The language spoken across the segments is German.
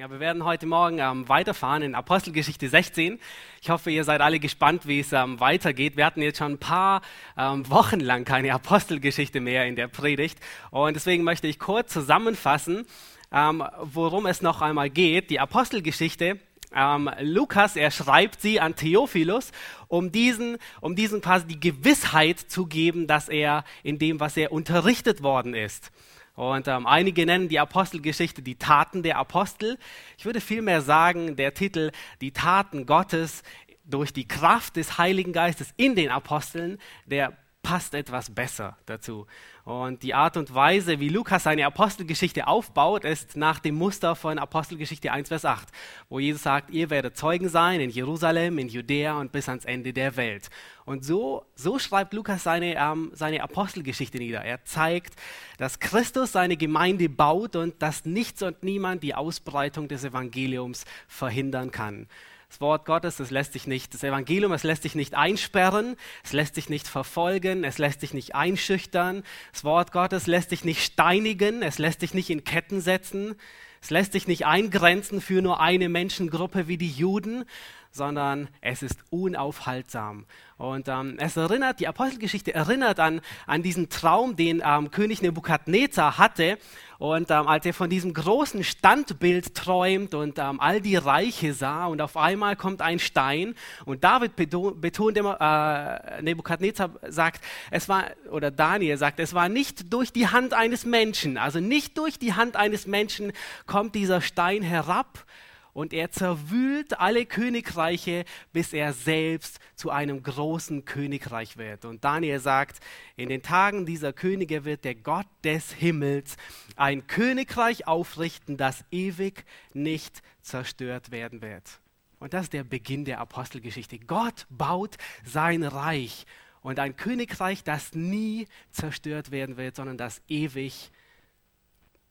Ja, wir werden heute Morgen ähm, weiterfahren in Apostelgeschichte 16. Ich hoffe, ihr seid alle gespannt, wie es ähm, weitergeht. Wir hatten jetzt schon ein paar ähm, Wochen lang keine Apostelgeschichte mehr in der Predigt. Und deswegen möchte ich kurz zusammenfassen, ähm, worum es noch einmal geht. Die Apostelgeschichte ähm, Lukas, er schreibt sie an Theophilus, um diesen, um diesen quasi die Gewissheit zu geben, dass er in dem, was er unterrichtet worden ist. Und ähm, einige nennen die Apostelgeschichte die Taten der Apostel. Ich würde vielmehr sagen, der Titel Die Taten Gottes durch die Kraft des Heiligen Geistes in den Aposteln, der passt etwas besser dazu. Und die Art und Weise, wie Lukas seine Apostelgeschichte aufbaut, ist nach dem Muster von Apostelgeschichte 1, Vers 8, wo Jesus sagt, ihr werdet Zeugen sein in Jerusalem, in Judäa und bis ans Ende der Welt. Und so, so schreibt Lukas seine, ähm, seine Apostelgeschichte nieder. Er zeigt, dass Christus seine Gemeinde baut und dass nichts und niemand die Ausbreitung des Evangeliums verhindern kann. Das Wort Gottes, das lässt sich nicht, das Evangelium, es lässt sich nicht einsperren, es lässt sich nicht verfolgen, es lässt sich nicht einschüchtern. Das Wort Gottes lässt sich nicht steinigen, es lässt sich nicht in Ketten setzen, es lässt sich nicht eingrenzen für nur eine Menschengruppe wie die Juden, sondern es ist unaufhaltsam. Und ähm, es erinnert, die Apostelgeschichte erinnert an, an diesen Traum, den ähm, König Nebukadnezar hatte. Und ähm, als er von diesem großen Standbild träumt und ähm, all die Reiche sah und auf einmal kommt ein Stein und David betont immer, äh, Nebukadnezar sagt, es war, oder Daniel sagt, es war nicht durch die Hand eines Menschen, also nicht durch die Hand eines Menschen kommt dieser Stein herab, und er zerwühlt alle Königreiche, bis er selbst zu einem großen Königreich wird. Und Daniel sagt, in den Tagen dieser Könige wird der Gott des Himmels ein Königreich aufrichten, das ewig nicht zerstört werden wird. Und das ist der Beginn der Apostelgeschichte. Gott baut sein Reich und ein Königreich, das nie zerstört werden wird, sondern das ewig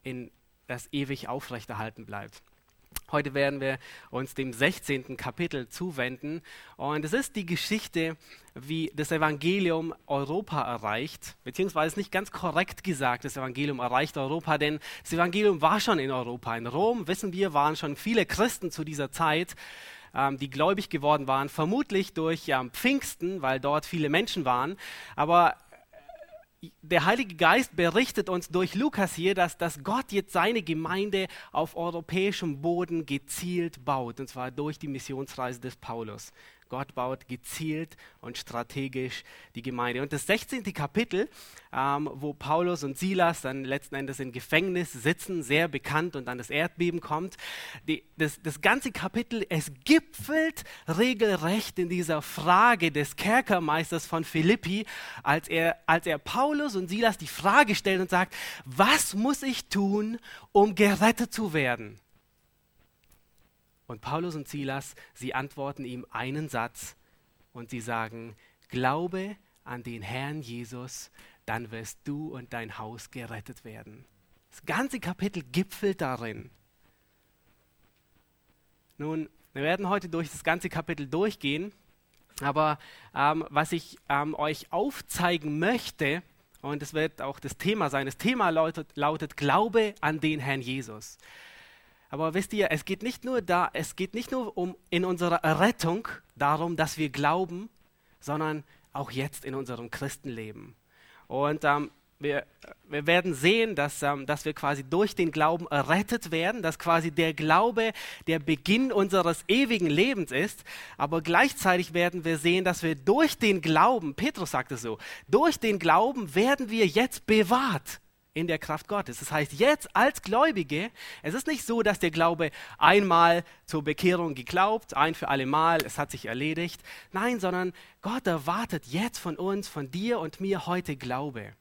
in das ewig aufrechterhalten bleibt. Heute werden wir uns dem 16. Kapitel zuwenden. Und es ist die Geschichte, wie das Evangelium Europa erreicht, beziehungsweise nicht ganz korrekt gesagt, das Evangelium erreicht Europa, denn das Evangelium war schon in Europa. In Rom, wissen wir, waren schon viele Christen zu dieser Zeit, ähm, die gläubig geworden waren, vermutlich durch ähm, Pfingsten, weil dort viele Menschen waren. Aber der Heilige Geist berichtet uns durch Lukas hier, dass, dass Gott jetzt seine Gemeinde auf europäischem Boden gezielt baut, und zwar durch die Missionsreise des Paulus. Gott baut gezielt und strategisch die Gemeinde. Und das 16. Kapitel, ähm, wo Paulus und Silas dann letzten Endes im Gefängnis sitzen, sehr bekannt und dann das Erdbeben kommt, die, das, das ganze Kapitel, es gipfelt regelrecht in dieser Frage des Kerkermeisters von Philippi, als er, als er Paulus und Silas die Frage stellt und sagt, was muss ich tun, um gerettet zu werden? Und Paulus und Silas, sie antworten ihm einen Satz und sie sagen, glaube an den Herrn Jesus, dann wirst du und dein Haus gerettet werden. Das ganze Kapitel gipfelt darin. Nun, wir werden heute durch das ganze Kapitel durchgehen, aber ähm, was ich ähm, euch aufzeigen möchte, und es wird auch das Thema sein, das Thema lautet, lautet Glaube an den Herrn Jesus. Aber wisst ihr, es geht nicht nur da, es geht nicht nur um in unserer Errettung darum, dass wir glauben, sondern auch jetzt in unserem Christenleben. Und ähm, wir, wir, werden sehen, dass, ähm, dass wir quasi durch den Glauben errettet werden, dass quasi der Glaube der Beginn unseres ewigen Lebens ist. Aber gleichzeitig werden wir sehen, dass wir durch den Glauben, Petrus sagt es so, durch den Glauben werden wir jetzt bewahrt in der Kraft Gottes. Das heißt, jetzt als Gläubige, es ist nicht so, dass der Glaube einmal zur Bekehrung geglaubt, ein für alle Mal, es hat sich erledigt. Nein, sondern Gott erwartet jetzt von uns, von dir und mir heute Glaube.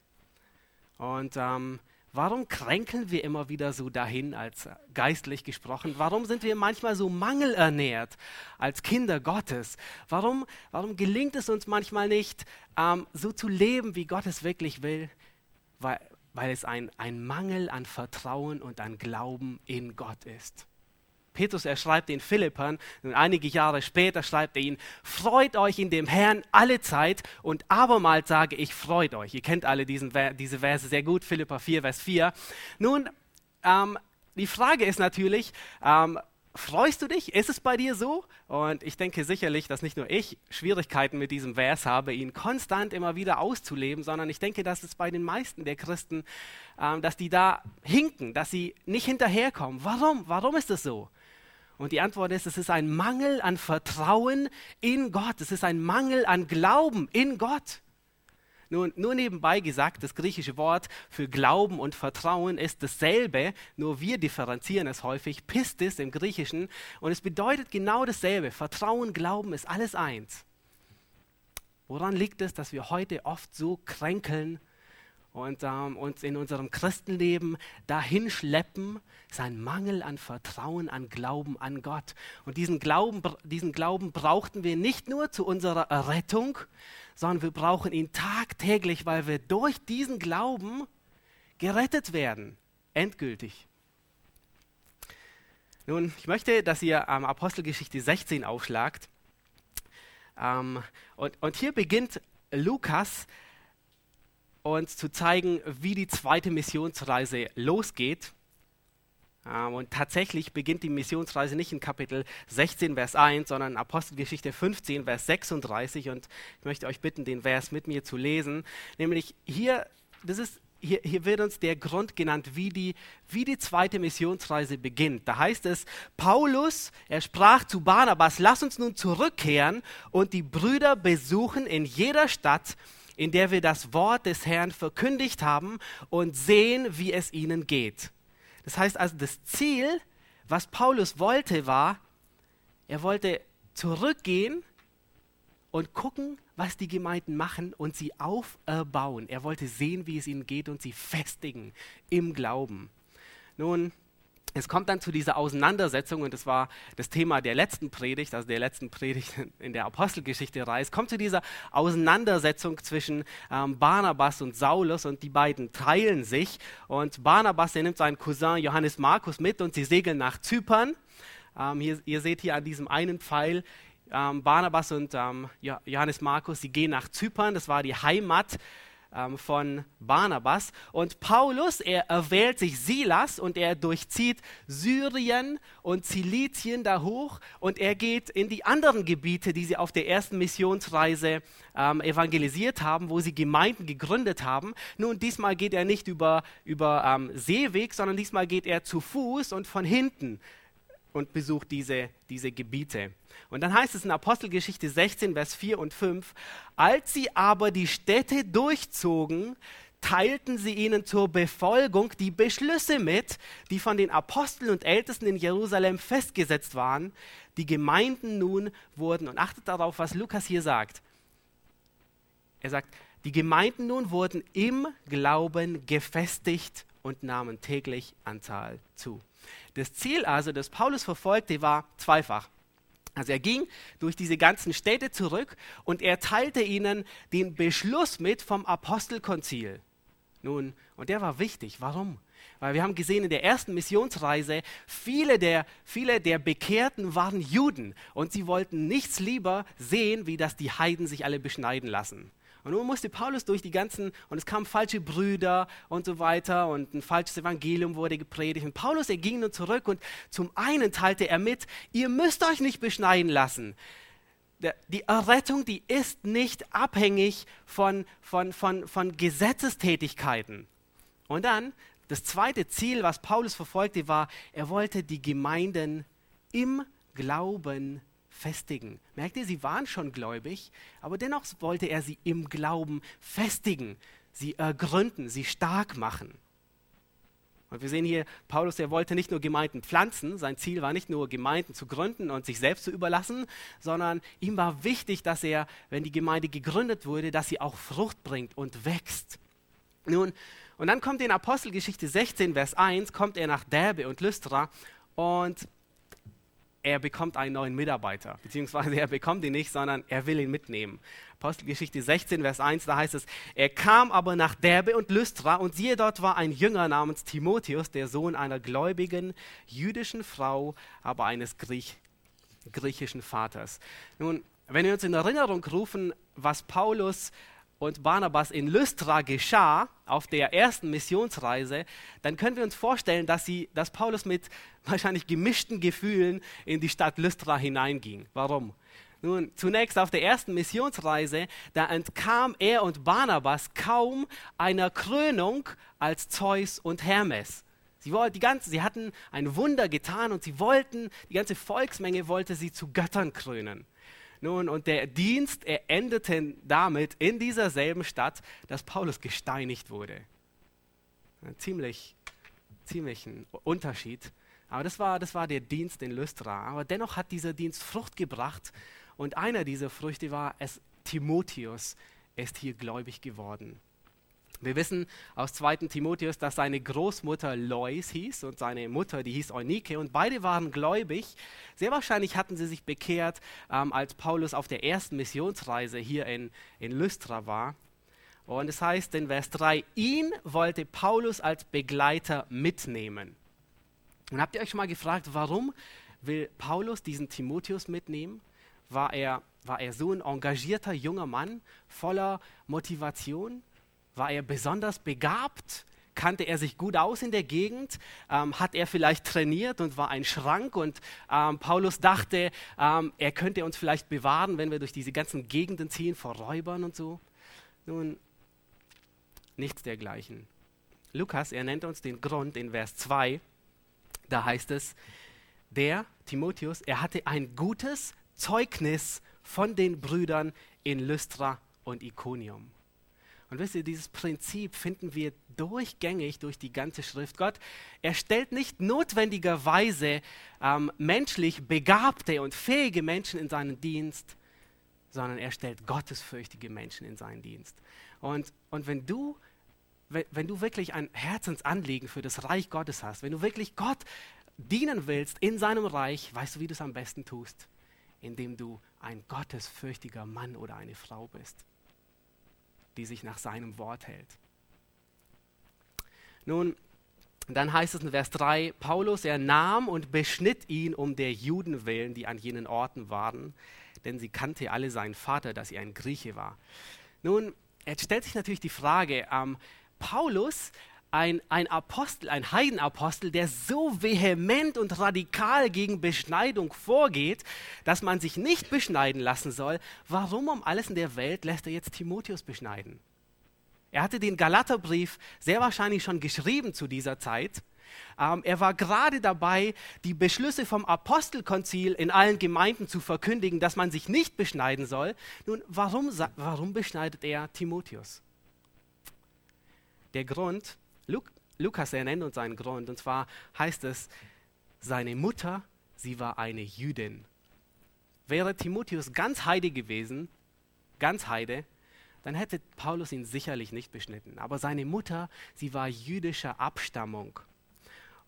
Und ähm, warum kränkeln wir immer wieder so dahin, als geistlich gesprochen? Warum sind wir manchmal so mangelernährt als Kinder Gottes? Warum, warum gelingt es uns manchmal nicht, ähm, so zu leben, wie Gott es wirklich will? Weil, weil es ein, ein Mangel an Vertrauen und an Glauben in Gott ist. Petrus, er schreibt den Philippern und einige Jahre später schreibt er ihnen, freut euch in dem Herrn alle Zeit und abermals sage ich, freut euch. Ihr kennt alle diesen, diese Verse sehr gut, Philippa 4, Vers 4. Nun, ähm, die Frage ist natürlich, ähm, freust du dich? Ist es bei dir so? Und ich denke sicherlich, dass nicht nur ich Schwierigkeiten mit diesem Vers habe, ihn konstant immer wieder auszuleben, sondern ich denke, dass es bei den meisten der Christen, ähm, dass die da hinken, dass sie nicht hinterherkommen. Warum? Warum ist das so? Und die Antwort ist, es ist ein Mangel an Vertrauen in Gott. Es ist ein Mangel an Glauben in Gott. Nun, nur nebenbei gesagt, das griechische Wort für Glauben und Vertrauen ist dasselbe, nur wir differenzieren es häufig, Pistis im Griechischen, und es bedeutet genau dasselbe. Vertrauen, Glauben ist alles eins. Woran liegt es, dass wir heute oft so kränkeln und ähm, uns in unserem Christenleben dahin schleppen, ist ein Mangel an Vertrauen, an Glauben an Gott. Und diesen Glauben, diesen Glauben brauchten wir nicht nur zu unserer Errettung, sondern wir brauchen ihn tagtäglich, weil wir durch diesen Glauben gerettet werden, endgültig. Nun, ich möchte, dass ihr am Apostelgeschichte 16 aufschlagt. Ähm, und, und hier beginnt Lukas uns zu zeigen, wie die zweite Missionsreise losgeht. Ähm, und tatsächlich beginnt die Missionsreise nicht in Kapitel 16, Vers 1, sondern in Apostelgeschichte 15, Vers 36. Und ich möchte euch bitten, den Vers mit mir zu lesen. Nämlich hier, das ist hier, hier, wird uns der Grund genannt, wie die, wie die zweite Missionsreise beginnt. Da heißt es, Paulus, er sprach zu Barnabas, lass uns nun zurückkehren und die Brüder besuchen in jeder Stadt, in der wir das Wort des Herrn verkündigt haben und sehen, wie es ihnen geht. Das heißt also, das Ziel, was Paulus wollte, war, er wollte zurückgehen und gucken, was die Gemeinden machen und sie auferbauen. Er wollte sehen, wie es ihnen geht und sie festigen im Glauben. Nun, es kommt dann zu dieser Auseinandersetzung, und das war das Thema der letzten Predigt, also der letzten Predigt in der Apostelgeschichte Reis, kommt zu dieser Auseinandersetzung zwischen ähm, Barnabas und Saulus und die beiden teilen sich. Und Barnabas, der nimmt seinen Cousin Johannes Markus mit und sie segeln nach Zypern. Ähm, hier, ihr seht hier an diesem einen Pfeil, ähm, Barnabas und ähm, Johannes Markus, sie gehen nach Zypern, das war die Heimat ähm, von Barnabas. Und Paulus, er erwählt sich Silas und er durchzieht Syrien und Zilizien da hoch und er geht in die anderen Gebiete, die sie auf der ersten Missionsreise ähm, evangelisiert haben, wo sie Gemeinden gegründet haben. Nun, diesmal geht er nicht über, über ähm, Seeweg, sondern diesmal geht er zu Fuß und von hinten und besucht diese, diese Gebiete. Und dann heißt es in Apostelgeschichte 16, Vers 4 und 5, als sie aber die Städte durchzogen, teilten sie ihnen zur Befolgung die Beschlüsse mit, die von den Aposteln und Ältesten in Jerusalem festgesetzt waren. Die Gemeinden nun wurden, und achtet darauf, was Lukas hier sagt. Er sagt, die Gemeinden nun wurden im Glauben gefestigt und nahmen täglich Anzahl zu. Das Ziel also, das Paulus verfolgte, war zweifach. Also er ging durch diese ganzen Städte zurück und er teilte ihnen den Beschluss mit vom Apostelkonzil. Nun, und der war wichtig. Warum? Weil wir haben gesehen in der ersten Missionsreise, viele der, viele der Bekehrten waren Juden und sie wollten nichts lieber sehen, wie dass die Heiden sich alle beschneiden lassen. Und nun musste Paulus durch die ganzen, und es kamen falsche Brüder und so weiter, und ein falsches Evangelium wurde gepredigt. Und Paulus, er ging nun zurück und zum einen teilte er mit, ihr müsst euch nicht beschneiden lassen. Die Errettung, die ist nicht abhängig von, von, von, von Gesetzestätigkeiten. Und dann, das zweite Ziel, was Paulus verfolgte, war, er wollte die Gemeinden im Glauben festigen. Merkt ihr, sie waren schon gläubig, aber dennoch wollte er sie im Glauben festigen, sie ergründen, sie stark machen. Und wir sehen hier, Paulus, er wollte nicht nur Gemeinden pflanzen, sein Ziel war nicht nur Gemeinden zu gründen und sich selbst zu überlassen, sondern ihm war wichtig, dass er, wenn die Gemeinde gegründet wurde, dass sie auch Frucht bringt und wächst. Nun, und dann kommt in Apostelgeschichte 16, Vers 1, kommt er nach Derbe und Lystra und er bekommt einen neuen Mitarbeiter, beziehungsweise er bekommt ihn nicht, sondern er will ihn mitnehmen. Apostelgeschichte 16, Vers 1, da heißt es, er kam aber nach Derbe und Lystra und siehe, dort war ein Jünger namens Timotheus, der Sohn einer gläubigen jüdischen Frau, aber eines Griech, griechischen Vaters. Nun, wenn wir uns in Erinnerung rufen, was Paulus und Barnabas in Lystra geschah, auf der ersten Missionsreise, dann können wir uns vorstellen, dass, sie, dass Paulus mit wahrscheinlich gemischten Gefühlen in die Stadt Lystra hineinging. Warum? Nun, zunächst auf der ersten Missionsreise, da entkam er und Barnabas kaum einer Krönung als Zeus und Hermes. Sie, wollten, die ganze, sie hatten ein Wunder getan und sie wollten, die ganze Volksmenge wollte sie zu Göttern krönen. Nun, und der Dienst, er endete damit in dieser selben Stadt, dass Paulus gesteinigt wurde. Ein ziemlich, ziemlich ein Unterschied. Aber das war, das war der Dienst in Lystra. Aber dennoch hat dieser Dienst Frucht gebracht. Und einer dieser Früchte war, es Timotheus ist hier gläubig geworden. Wir wissen aus 2. Timotheus, dass seine Großmutter Lois hieß und seine Mutter, die hieß Eunike und beide waren gläubig. Sehr wahrscheinlich hatten sie sich bekehrt, ähm, als Paulus auf der ersten Missionsreise hier in, in Lystra war. Und es heißt in Vers 3, ihn wollte Paulus als Begleiter mitnehmen. Und habt ihr euch schon mal gefragt, warum will Paulus diesen Timotheus mitnehmen? War er, war er so ein engagierter junger Mann voller Motivation? War er besonders begabt? Kannte er sich gut aus in der Gegend? Ähm, hat er vielleicht trainiert und war ein Schrank? Und ähm, Paulus dachte, ähm, er könnte uns vielleicht bewahren, wenn wir durch diese ganzen Gegenden ziehen vor Räubern und so. Nun, nichts dergleichen. Lukas, er nennt uns den Grund in Vers 2. Da heißt es, der Timotheus, er hatte ein gutes Zeugnis von den Brüdern in Lystra und Iconium. Und wisst ihr, dieses Prinzip finden wir durchgängig durch die ganze Schrift. Gott, er stellt nicht notwendigerweise ähm, menschlich begabte und fähige Menschen in seinen Dienst, sondern er stellt gottesfürchtige Menschen in seinen Dienst. Und, und wenn du wenn, wenn du wirklich ein Herzensanliegen für das Reich Gottes hast, wenn du wirklich Gott dienen willst in seinem Reich, weißt du, wie du es am besten tust? Indem du ein gottesfürchtiger Mann oder eine Frau bist die sich nach seinem Wort hält. Nun, dann heißt es in Vers 3, Paulus, er nahm und beschnitt ihn um der Juden willen, die an jenen Orten waren, denn sie kannte alle seinen Vater, dass er ein Grieche war. Nun, jetzt stellt sich natürlich die Frage, ähm, Paulus ein, ein Apostel, ein Heidenapostel, der so vehement und radikal gegen Beschneidung vorgeht, dass man sich nicht beschneiden lassen soll, warum um alles in der Welt lässt er jetzt Timotheus beschneiden? Er hatte den Galaterbrief sehr wahrscheinlich schon geschrieben zu dieser Zeit. Ähm, er war gerade dabei, die Beschlüsse vom Apostelkonzil in allen Gemeinden zu verkündigen, dass man sich nicht beschneiden soll. Nun, warum, warum beschneidet er Timotheus? Der Grund, Luk Lukas, er nennt uns einen Grund, und zwar heißt es, seine Mutter, sie war eine Jüdin. Wäre Timotheus ganz Heide gewesen, ganz Heide, dann hätte Paulus ihn sicherlich nicht beschnitten. Aber seine Mutter, sie war jüdischer Abstammung.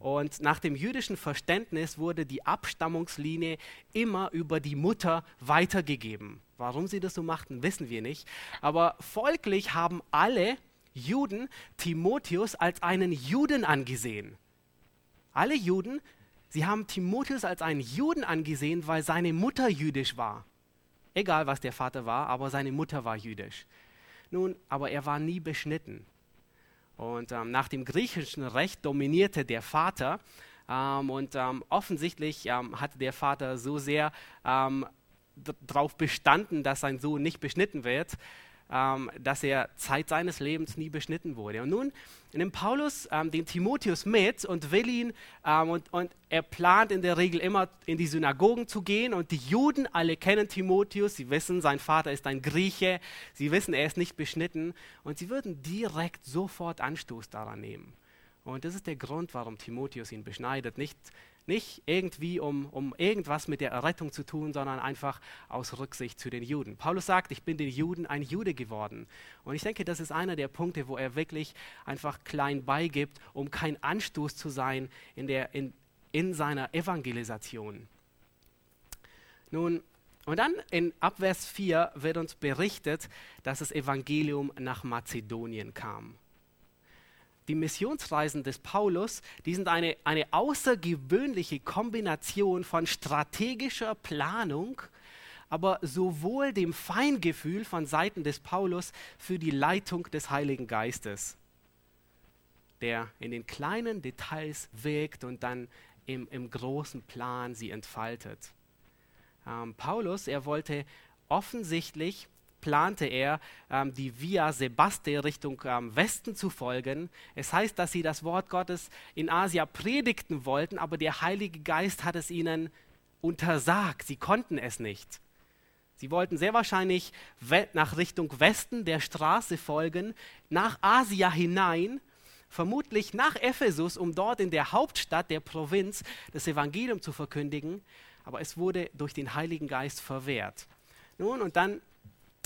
Und nach dem jüdischen Verständnis wurde die Abstammungslinie immer über die Mutter weitergegeben. Warum sie das so machten, wissen wir nicht. Aber folglich haben alle Juden Timotheus als einen Juden angesehen. Alle Juden, sie haben Timotheus als einen Juden angesehen, weil seine Mutter jüdisch war. Egal was der Vater war, aber seine Mutter war jüdisch. Nun, aber er war nie beschnitten. Und ähm, nach dem griechischen Recht dominierte der Vater. Ähm, und ähm, offensichtlich ähm, hatte der Vater so sehr ähm, darauf bestanden, dass sein Sohn nicht beschnitten wird, ähm, dass er Zeit seines Lebens nie beschnitten wurde. Und nun nimmt Paulus ähm, den Timotheus mit und will ihn, ähm, und, und er plant in der Regel immer in die Synagogen zu gehen. Und die Juden alle kennen Timotheus, sie wissen, sein Vater ist ein Grieche, sie wissen, er ist nicht beschnitten. Und sie würden direkt sofort Anstoß daran nehmen. Und das ist der Grund, warum Timotheus ihn beschneidet. Nicht, nicht irgendwie, um, um irgendwas mit der Errettung zu tun, sondern einfach aus Rücksicht zu den Juden. Paulus sagt, ich bin den Juden ein Jude geworden. Und ich denke, das ist einer der Punkte, wo er wirklich einfach klein beigibt, um kein Anstoß zu sein in, der, in, in seiner Evangelisation. Nun, und dann in Abvers 4 wird uns berichtet, dass das Evangelium nach Mazedonien kam die Missionsreisen des Paulus, die sind eine, eine außergewöhnliche Kombination von strategischer Planung, aber sowohl dem Feingefühl von Seiten des Paulus für die Leitung des Heiligen Geistes, der in den kleinen Details wirkt und dann im, im großen Plan sie entfaltet. Ähm, Paulus, er wollte offensichtlich plante er, ähm, die Via Sebaste Richtung ähm, Westen zu folgen. Es heißt, dass sie das Wort Gottes in Asia predigten wollten, aber der Heilige Geist hat es ihnen untersagt. Sie konnten es nicht. Sie wollten sehr wahrscheinlich nach Richtung Westen der Straße folgen, nach Asia hinein, vermutlich nach Ephesus, um dort in der Hauptstadt der Provinz das Evangelium zu verkündigen, aber es wurde durch den Heiligen Geist verwehrt. Nun, und dann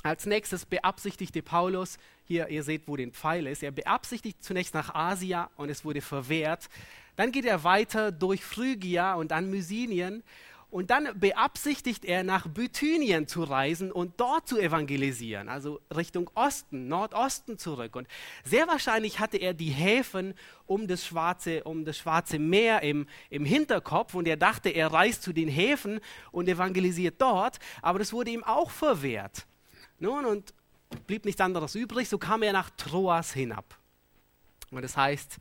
als nächstes beabsichtigte Paulus, hier ihr seht, wo den Pfeil ist, er beabsichtigt zunächst nach Asia und es wurde verwehrt. Dann geht er weiter durch Phrygia und dann Mysynien und dann beabsichtigt er, nach Bithynien zu reisen und dort zu evangelisieren, also Richtung Osten, Nordosten zurück. Und sehr wahrscheinlich hatte er die Häfen um das Schwarze, um das Schwarze Meer im, im Hinterkopf und er dachte, er reist zu den Häfen und evangelisiert dort, aber das wurde ihm auch verwehrt. Nun, und blieb nichts anderes übrig, so kam er nach Troas hinab. Und das heißt,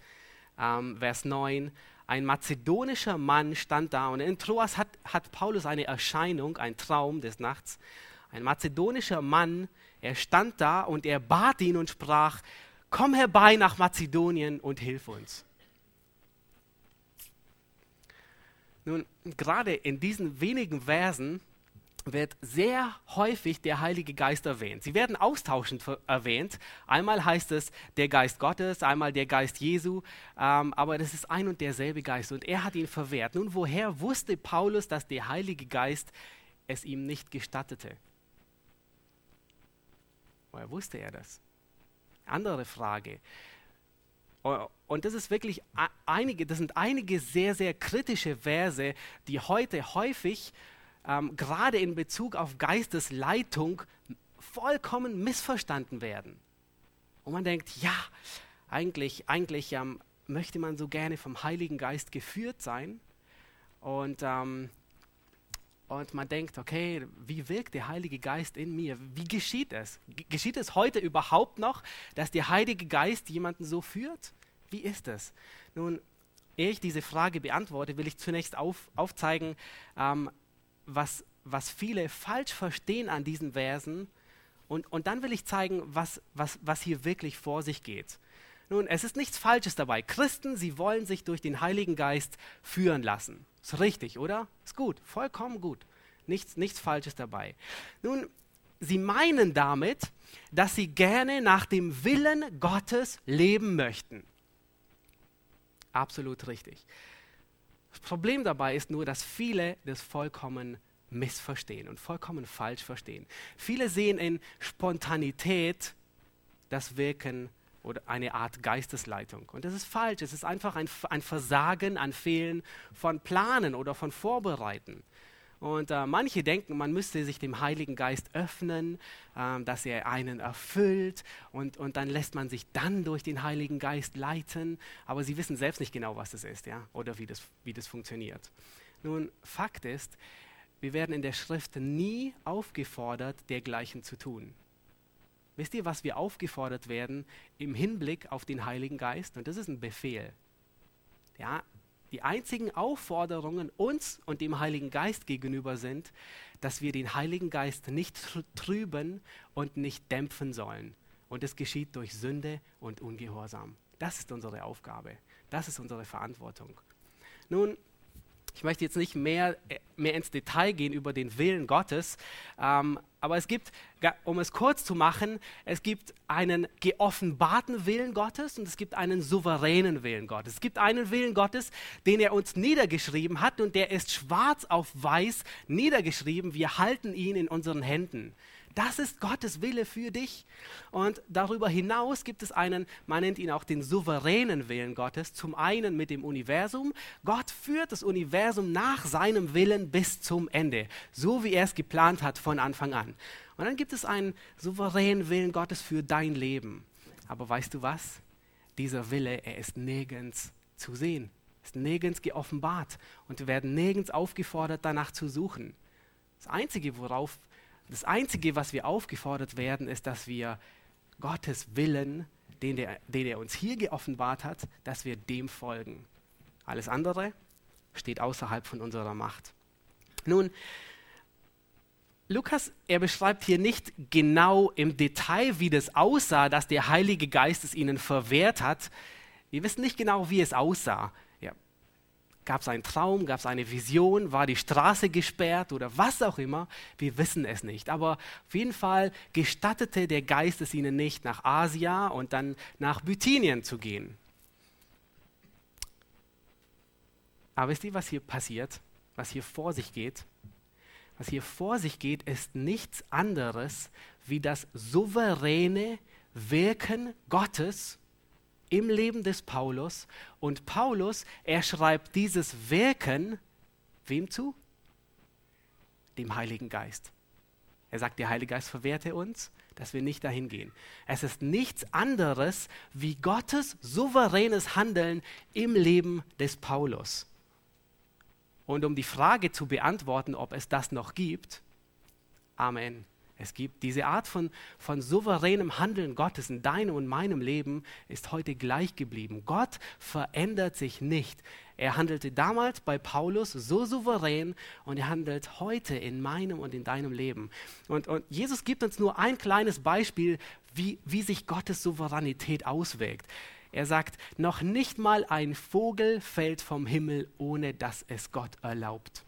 ähm, Vers 9, ein mazedonischer Mann stand da und in Troas hat, hat Paulus eine Erscheinung, ein Traum des Nachts. Ein mazedonischer Mann, er stand da und er bat ihn und sprach, komm herbei nach Mazedonien und hilf uns. Nun, gerade in diesen wenigen Versen wird sehr häufig der Heilige Geist erwähnt. Sie werden austauschend erwähnt. Einmal heißt es der Geist Gottes, einmal der Geist Jesu, ähm, aber das ist ein und derselbe Geist und er hat ihn verwehrt. Nun, woher wusste Paulus, dass der Heilige Geist es ihm nicht gestattete? Woher wusste er das? Andere Frage. Und das ist wirklich einige, das sind einige sehr, sehr kritische Verse, die heute häufig ähm, gerade in Bezug auf Geistesleitung vollkommen missverstanden werden. Und man denkt, ja, eigentlich, eigentlich ähm, möchte man so gerne vom Heiligen Geist geführt sein. Und, ähm, und man denkt, okay, wie wirkt der Heilige Geist in mir? Wie geschieht es? G geschieht es heute überhaupt noch, dass der Heilige Geist jemanden so führt? Wie ist es? Nun, ehe ich diese Frage beantworte, will ich zunächst auf, aufzeigen, ähm, was, was viele falsch verstehen an diesen Versen. Und, und dann will ich zeigen, was, was, was hier wirklich vor sich geht. Nun, es ist nichts Falsches dabei. Christen, sie wollen sich durch den Heiligen Geist führen lassen. Ist richtig, oder? Ist gut, vollkommen gut. Nichts, nichts Falsches dabei. Nun, sie meinen damit, dass sie gerne nach dem Willen Gottes leben möchten. Absolut richtig. Das Problem dabei ist nur, dass viele das vollkommen missverstehen und vollkommen falsch verstehen. Viele sehen in Spontanität das Wirken oder eine Art Geistesleitung. Und das ist falsch. Es ist einfach ein, ein Versagen, ein Fehlen von Planen oder von Vorbereiten. Und äh, manche denken, man müsste sich dem Heiligen Geist öffnen, äh, dass er einen erfüllt und, und dann lässt man sich dann durch den Heiligen Geist leiten. Aber sie wissen selbst nicht genau, was das ist ja? oder wie das, wie das funktioniert. Nun, Fakt ist, wir werden in der Schrift nie aufgefordert, dergleichen zu tun. Wisst ihr, was wir aufgefordert werden im Hinblick auf den Heiligen Geist? Und das ist ein Befehl. Ja, die einzigen Aufforderungen uns und dem Heiligen Geist gegenüber sind, dass wir den Heiligen Geist nicht trüben und nicht dämpfen sollen. Und es geschieht durch Sünde und Ungehorsam. Das ist unsere Aufgabe. Das ist unsere Verantwortung. Nun, ich möchte jetzt nicht mehr, äh, mehr ins Detail gehen über den Willen Gottes, ähm, aber es gibt, um es kurz zu machen, es gibt einen geoffenbarten Willen Gottes und es gibt einen souveränen Willen Gottes. Es gibt einen Willen Gottes, den er uns niedergeschrieben hat und der ist schwarz auf weiß niedergeschrieben. Wir halten ihn in unseren Händen. Das ist Gottes Wille für dich. Und darüber hinaus gibt es einen, man nennt ihn auch den souveränen Willen Gottes. Zum einen mit dem Universum. Gott führt das Universum nach seinem Willen bis zum Ende, so wie er es geplant hat von Anfang an. Und dann gibt es einen souveränen Willen Gottes für dein Leben. Aber weißt du was? Dieser Wille, er ist nirgends zu sehen, ist nirgends geoffenbart und wir werden nirgends aufgefordert, danach zu suchen. Das Einzige, worauf das Einzige, was wir aufgefordert werden, ist, dass wir Gottes Willen, den, der, den er uns hier geoffenbart hat, dass wir dem folgen. Alles andere steht außerhalb von unserer Macht. Nun, Lukas, er beschreibt hier nicht genau im Detail, wie das aussah, dass der Heilige Geist es ihnen verwehrt hat. Wir wissen nicht genau, wie es aussah. Gab es einen Traum, gab es eine Vision, war die Straße gesperrt oder was auch immer? Wir wissen es nicht. Aber auf jeden Fall gestattete der Geist es ihnen nicht, nach Asia und dann nach Bithynien zu gehen. Aber wisst ihr, was hier passiert? Was hier vor sich geht? Was hier vor sich geht, ist nichts anderes wie das souveräne Wirken Gottes im Leben des Paulus. Und Paulus, er schreibt dieses Wirken wem zu? Dem Heiligen Geist. Er sagt, der Heilige Geist verwehrte uns, dass wir nicht dahin gehen. Es ist nichts anderes wie Gottes souveränes Handeln im Leben des Paulus. Und um die Frage zu beantworten, ob es das noch gibt, Amen. Es gibt diese Art von, von souveränem Handeln Gottes in deinem und meinem Leben ist heute gleich geblieben. Gott verändert sich nicht. Er handelte damals bei Paulus so souverän und er handelt heute in meinem und in deinem Leben. Und, und Jesus gibt uns nur ein kleines Beispiel, wie, wie sich Gottes Souveränität auswirkt. Er sagt, noch nicht mal ein Vogel fällt vom Himmel, ohne dass es Gott erlaubt.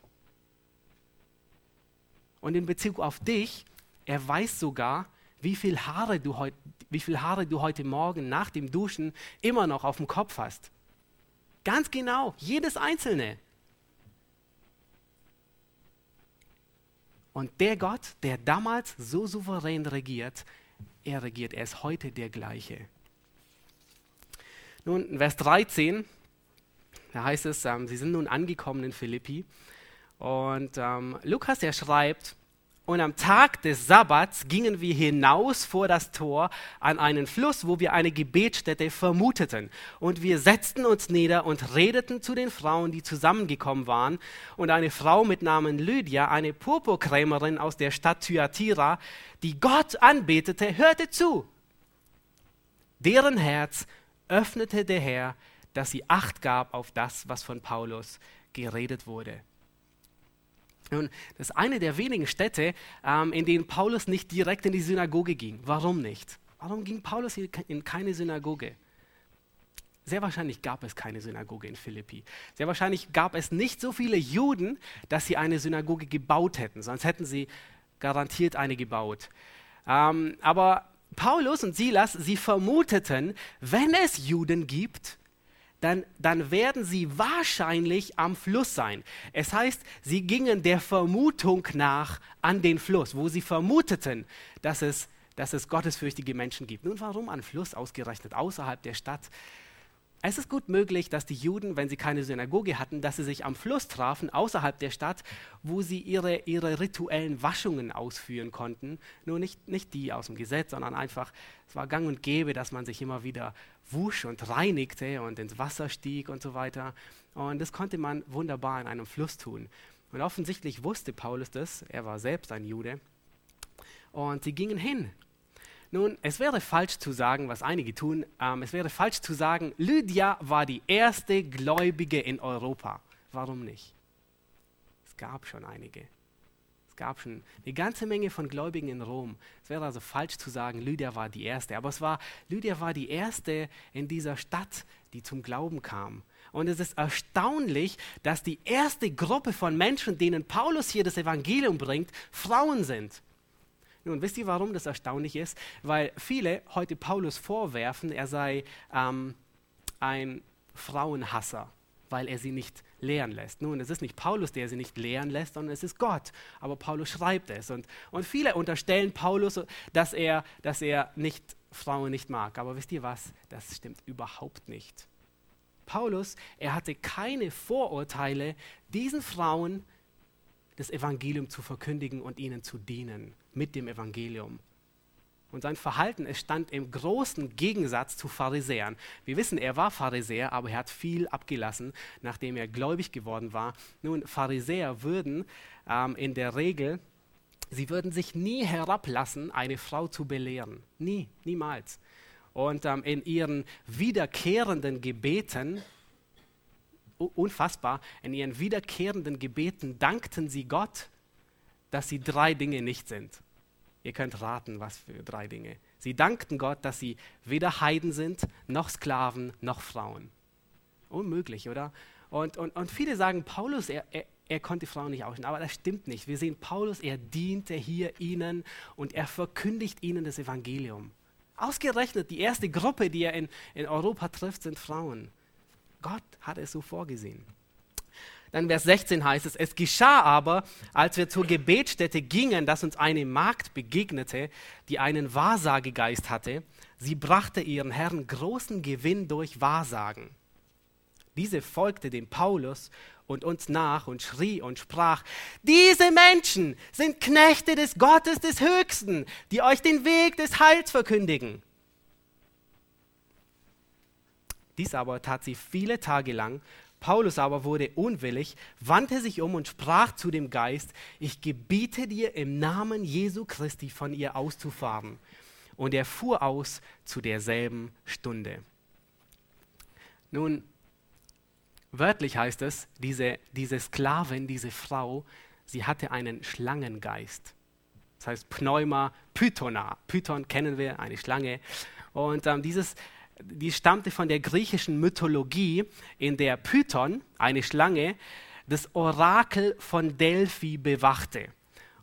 Und in Bezug auf dich, er weiß sogar, wie viel Haare du, heut, viel Haare du heute Morgen nach dem Duschen immer noch auf dem Kopf hast. Ganz genau, jedes einzelne. Und der Gott, der damals so souverän regiert, er regiert, er ist heute der gleiche. Nun, Vers 13, da heißt es, ähm, sie sind nun angekommen in Philippi. Und ähm, Lukas, er schreibt, und am Tag des Sabbats gingen wir hinaus vor das Tor an einen Fluss, wo wir eine Gebetsstätte vermuteten. Und wir setzten uns nieder und redeten zu den Frauen, die zusammengekommen waren. Und eine Frau mit Namen Lydia, eine Purpurkrämerin aus der Stadt Thyatira, die Gott anbetete, hörte zu. Deren Herz öffnete der Herr, dass sie Acht gab auf das, was von Paulus geredet wurde. Und das ist eine der wenigen Städte, ähm, in denen Paulus nicht direkt in die Synagoge ging. Warum nicht? Warum ging Paulus in keine Synagoge? Sehr wahrscheinlich gab es keine Synagoge in Philippi. Sehr wahrscheinlich gab es nicht so viele Juden, dass sie eine Synagoge gebaut hätten, sonst hätten sie garantiert eine gebaut. Ähm, aber Paulus und Silas, sie vermuteten, wenn es Juden gibt, dann, dann werden sie wahrscheinlich am Fluss sein. Es heißt, sie gingen der Vermutung nach an den Fluss, wo sie vermuteten, dass es, dass es gottesfürchtige Menschen gibt. Nun, warum an Fluss ausgerechnet außerhalb der Stadt? Es ist gut möglich, dass die Juden, wenn sie keine Synagoge hatten, dass sie sich am Fluss trafen, außerhalb der Stadt, wo sie ihre, ihre rituellen Waschungen ausführen konnten. Nur nicht, nicht die aus dem Gesetz, sondern einfach, es war gang und gäbe, dass man sich immer wieder wusch und reinigte und ins Wasser stieg und so weiter. Und das konnte man wunderbar in einem Fluss tun. Und offensichtlich wusste Paulus das, er war selbst ein Jude. Und sie gingen hin nun, es wäre falsch zu sagen, was einige tun, ähm, es wäre falsch zu sagen, Lydia war die erste Gläubige in Europa. Warum nicht? Es gab schon einige. Es gab schon eine ganze Menge von Gläubigen in Rom. Es wäre also falsch zu sagen, Lydia war die erste. Aber es war, Lydia war die erste in dieser Stadt, die zum Glauben kam. Und es ist erstaunlich, dass die erste Gruppe von Menschen, denen Paulus hier das Evangelium bringt, Frauen sind. Nun, wisst ihr, warum das erstaunlich ist? Weil viele heute Paulus vorwerfen, er sei ähm, ein Frauenhasser, weil er sie nicht lehren lässt. Nun, es ist nicht Paulus, der sie nicht lehren lässt, sondern es ist Gott. Aber Paulus schreibt es. Und, und viele unterstellen Paulus, dass er, dass er nicht, Frauen nicht mag. Aber wisst ihr was? Das stimmt überhaupt nicht. Paulus, er hatte keine Vorurteile, diesen Frauen das Evangelium zu verkündigen und ihnen zu dienen mit dem Evangelium. Und sein Verhalten, es stand im großen Gegensatz zu Pharisäern. Wir wissen, er war Pharisäer, aber er hat viel abgelassen, nachdem er gläubig geworden war. Nun, Pharisäer würden ähm, in der Regel sie würden sich nie herablassen, eine Frau zu belehren. Nie, niemals. Und ähm, in ihren wiederkehrenden Gebeten, unfassbar, in ihren wiederkehrenden Gebeten dankten sie Gott, dass sie drei Dinge nicht sind. Ihr könnt raten, was für drei Dinge. Sie dankten Gott, dass sie weder Heiden sind, noch Sklaven, noch Frauen. Unmöglich, oder? Und, und, und viele sagen, Paulus, er, er, er konnte Frauen nicht ausstehen. Aber das stimmt nicht. Wir sehen Paulus, er diente hier ihnen und er verkündigt ihnen das Evangelium. Ausgerechnet die erste Gruppe, die er in, in Europa trifft, sind Frauen. Gott hat es so vorgesehen. Dann Vers 16 heißt es, es geschah aber, als wir zur Gebetsstätte gingen, dass uns eine Magd begegnete, die einen Wahrsagegeist hatte. Sie brachte ihren Herrn großen Gewinn durch Wahrsagen. Diese folgte dem Paulus und uns nach und schrie und sprach, diese Menschen sind Knechte des Gottes des Höchsten, die euch den Weg des Heils verkündigen. Dies aber tat sie viele Tage lang. Paulus aber wurde unwillig, wandte sich um und sprach zu dem Geist, ich gebiete dir im Namen Jesu Christi von ihr auszufahren. Und er fuhr aus zu derselben Stunde. Nun, Wörtlich heißt es, diese, diese Sklavin, diese Frau, sie hatte einen Schlangengeist. Das heißt Pneuma Pythona. Python kennen wir, eine Schlange. Und ähm, dieses, die stammte von der griechischen Mythologie, in der Python, eine Schlange, das Orakel von Delphi bewachte.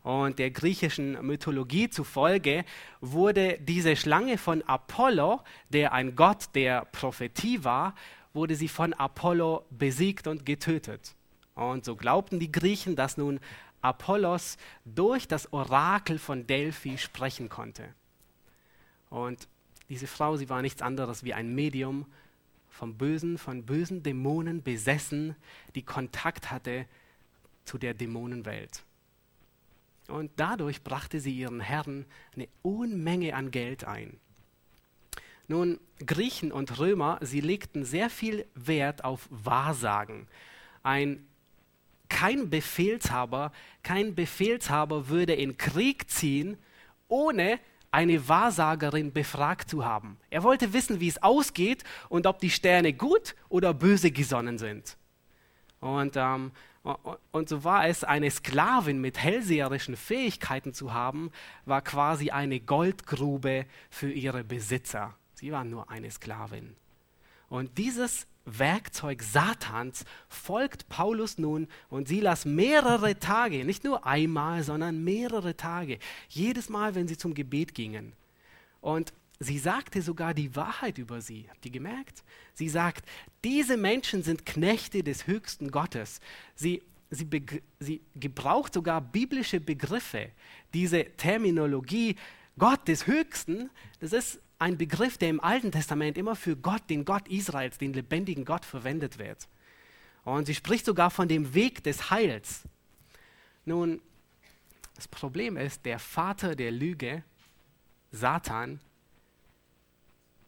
Und der griechischen Mythologie zufolge wurde diese Schlange von Apollo, der ein Gott der Prophetie war, wurde sie von Apollo besiegt und getötet. Und so glaubten die Griechen, dass nun Apollos durch das Orakel von Delphi sprechen konnte. Und diese Frau, sie war nichts anderes wie ein Medium vom Bösen, von bösen Dämonen besessen, die Kontakt hatte zu der Dämonenwelt. Und dadurch brachte sie ihren Herren eine Unmenge an Geld ein. Nun, Griechen und Römer, sie legten sehr viel Wert auf Wahrsagen. Ein kein Befehlshaber, kein Befehlshaber würde in Krieg ziehen, ohne eine Wahrsagerin befragt zu haben. Er wollte wissen, wie es ausgeht und ob die Sterne gut oder böse gesonnen sind. Und, ähm, und so war es, eine Sklavin mit hellseherischen Fähigkeiten zu haben, war quasi eine Goldgrube für ihre Besitzer. Sie war nur eine Sklavin. Und dieses Werkzeug Satans folgt Paulus nun und Silas mehrere Tage, nicht nur einmal, sondern mehrere Tage, jedes Mal, wenn sie zum Gebet gingen. Und sie sagte sogar die Wahrheit über sie. Habt ihr gemerkt? Sie sagt, diese Menschen sind Knechte des höchsten Gottes. Sie, sie, sie gebraucht sogar biblische Begriffe. Diese Terminologie Gott des Höchsten, das ist ein Begriff, der im Alten Testament immer für Gott, den Gott Israels, den lebendigen Gott verwendet wird. Und sie spricht sogar von dem Weg des Heils. Nun, das Problem ist, der Vater der Lüge, Satan,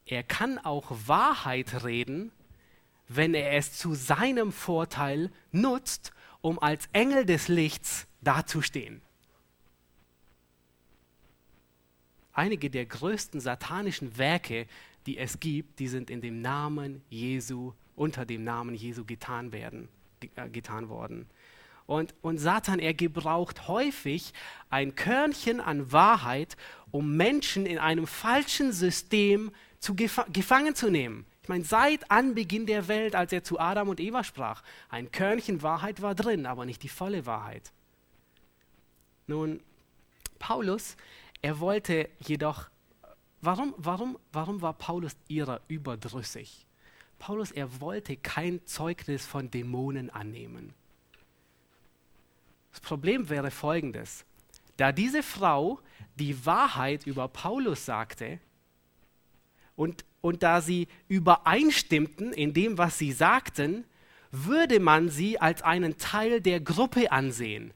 er kann auch Wahrheit reden, wenn er es zu seinem Vorteil nutzt, um als Engel des Lichts dazustehen. Einige der größten satanischen Werke, die es gibt, die sind in dem Namen Jesu, unter dem Namen Jesu getan, werden, äh, getan worden. Und, und Satan, er gebraucht häufig ein Körnchen an Wahrheit, um Menschen in einem falschen System zu gefa gefangen zu nehmen. Ich meine, seit Anbeginn der Welt, als er zu Adam und Eva sprach, ein Körnchen Wahrheit war drin, aber nicht die volle Wahrheit. Nun, Paulus, er wollte jedoch, warum, warum, warum war Paulus ihrer überdrüssig? Paulus, er wollte kein Zeugnis von Dämonen annehmen. Das Problem wäre folgendes. Da diese Frau die Wahrheit über Paulus sagte und, und da sie übereinstimmten in dem, was sie sagten, würde man sie als einen Teil der Gruppe ansehen.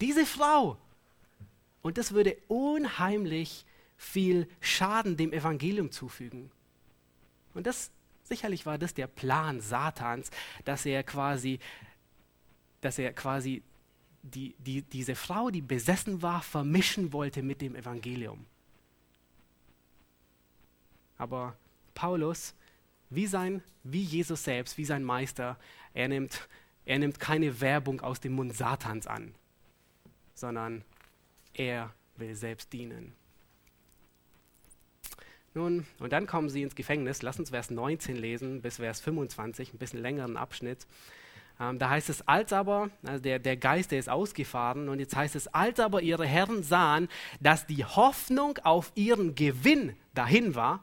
Diese Frau, und das würde unheimlich viel Schaden dem Evangelium zufügen. Und das sicherlich war das der Plan Satans, dass er quasi, dass er quasi die, die, diese Frau, die besessen war, vermischen wollte mit dem Evangelium. Aber Paulus, wie, sein, wie Jesus selbst, wie sein Meister, er nimmt, er nimmt keine Werbung aus dem Mund Satans an, sondern er will selbst dienen. Nun, und dann kommen sie ins Gefängnis. Lass uns Vers 19 lesen bis Vers 25, ein bisschen längeren Abschnitt. Ähm, da heißt es, als aber, also der, der Geist, der ist ausgefahren, und jetzt heißt es, als aber ihre Herren sahen, dass die Hoffnung auf ihren Gewinn dahin war,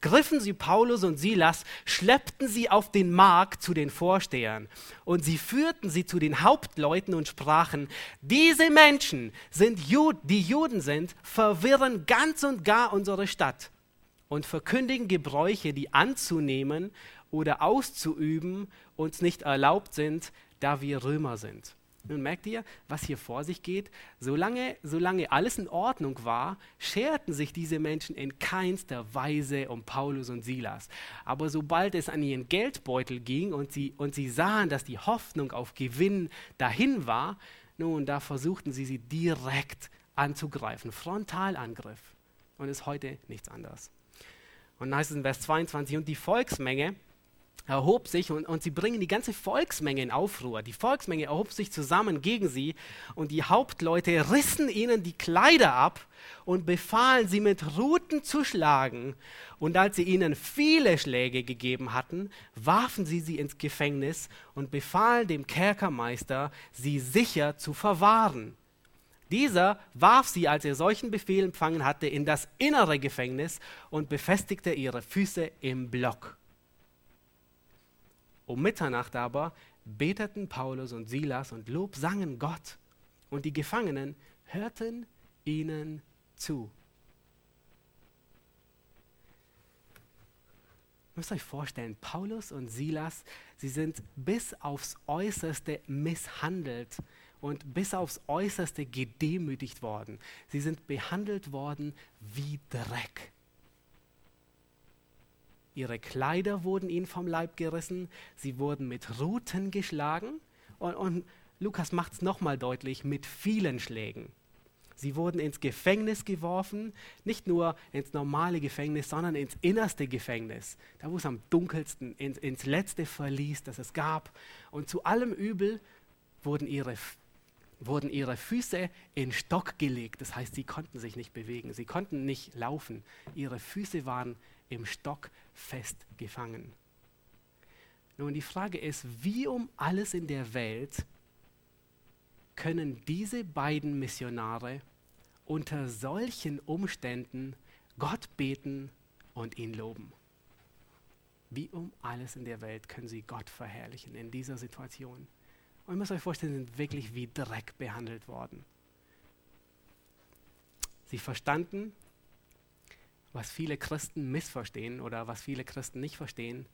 griffen sie Paulus und Silas, schleppten sie auf den Markt zu den Vorstehern und sie führten sie zu den Hauptleuten und sprachen, diese Menschen sind Jud die Juden sind, verwirren ganz und gar unsere Stadt und verkündigen Gebräuche, die anzunehmen oder auszuüben uns nicht erlaubt sind, da wir Römer sind. Nun merkt ihr, was hier vor sich geht? Solange, solange alles in Ordnung war, scherten sich diese Menschen in keinster Weise um Paulus und Silas. Aber sobald es an ihren Geldbeutel ging und sie, und sie sahen, dass die Hoffnung auf Gewinn dahin war, nun, da versuchten sie sie direkt anzugreifen. Frontalangriff. Und ist heute nichts anderes. Und dann heißt es in Vers 22, und die Volksmenge erhob sich und, und sie bringen die ganze Volksmenge in Aufruhr. Die Volksmenge erhob sich zusammen gegen sie und die Hauptleute rissen ihnen die Kleider ab und befahlen sie mit Ruten zu schlagen. Und als sie ihnen viele Schläge gegeben hatten, warfen sie sie ins Gefängnis und befahlen dem Kerkermeister, sie sicher zu verwahren. Dieser warf sie, als er solchen Befehl empfangen hatte, in das innere Gefängnis und befestigte ihre Füße im Block. Um Mitternacht aber beteten Paulus und Silas und Lob sangen Gott, und die Gefangenen hörten ihnen zu. Ihr müsst euch vorstellen, Paulus und Silas, sie sind bis aufs Äußerste misshandelt und bis aufs Äußerste gedemütigt worden. Sie sind behandelt worden wie Dreck. Ihre Kleider wurden ihnen vom Leib gerissen, sie wurden mit Ruten geschlagen und, und Lukas macht es nochmal deutlich, mit vielen Schlägen. Sie wurden ins Gefängnis geworfen, nicht nur ins normale Gefängnis, sondern ins innerste Gefängnis, da wo es am dunkelsten, ins, ins letzte Verlies, das es gab. Und zu allem Übel wurden ihre, wurden ihre Füße in Stock gelegt. Das heißt, sie konnten sich nicht bewegen, sie konnten nicht laufen. Ihre Füße waren im Stock festgefangen. Nun, die Frage ist, wie um alles in der Welt können diese beiden Missionare unter solchen Umständen Gott beten und ihn loben? Wie um alles in der Welt können sie Gott verherrlichen in dieser Situation? Und ihr müsst euch vorstellen, sie sind wirklich wie Dreck behandelt worden. Sie verstanden, was viele Christen missverstehen oder was viele Christen nicht verstehen,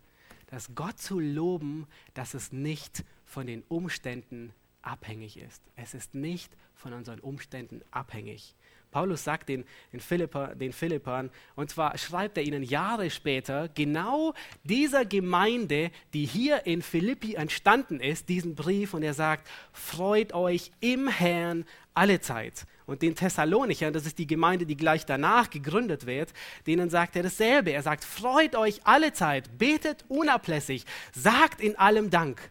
dass Gott zu loben, dass es nicht von den Umständen abhängig ist. Es ist nicht von unseren Umständen abhängig. Paulus sagt den, den, Philipper, den Philippern, und zwar schreibt er ihnen Jahre später, genau dieser Gemeinde, die hier in Philippi entstanden ist, diesen Brief, und er sagt, freut euch im Herrn alle Zeit. Und den Thessalonichern, das ist die Gemeinde, die gleich danach gegründet wird, denen sagt er dasselbe. Er sagt, freut euch alle Zeit, betet unablässig, sagt in allem Dank.